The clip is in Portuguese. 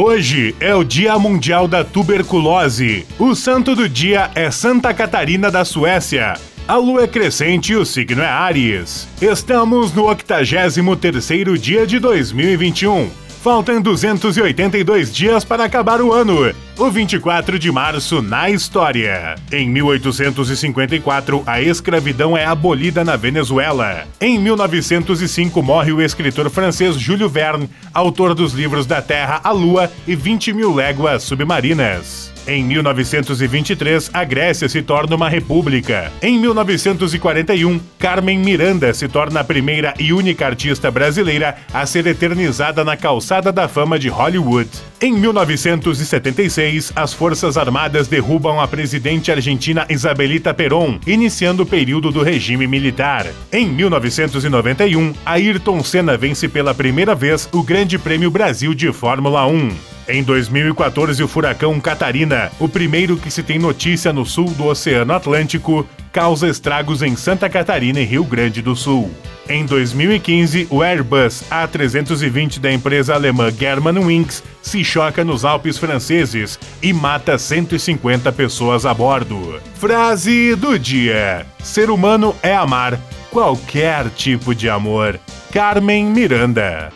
Hoje é o Dia Mundial da Tuberculose. O santo do dia é Santa Catarina da Suécia. A lua é crescente e o signo é Áries. Estamos no 83º dia de 2021. Faltam 282 dias para acabar o ano. O 24 de março na história. Em 1854, a escravidão é abolida na Venezuela. Em 1905, morre o escritor francês Júlio Verne, autor dos livros Da Terra à Lua e 20 mil léguas submarinas. Em 1923, a Grécia se torna uma república. Em 1941, Carmen Miranda se torna a primeira e única artista brasileira a ser eternizada na calçada da fama de Hollywood. Em 1976, as Forças Armadas derrubam a presidente argentina Isabelita Perón, iniciando o período do regime militar. Em 1991, Ayrton Senna vence pela primeira vez o Grande Prêmio Brasil de Fórmula 1. Em 2014, o furacão Catarina, o primeiro que se tem notícia no sul do Oceano Atlântico, causa estragos em Santa Catarina e Rio Grande do Sul. Em 2015, o Airbus A320 da empresa alemã Germanwings se choca nos Alpes franceses e mata 150 pessoas a bordo. Frase do dia: Ser humano é amar qualquer tipo de amor. Carmen Miranda.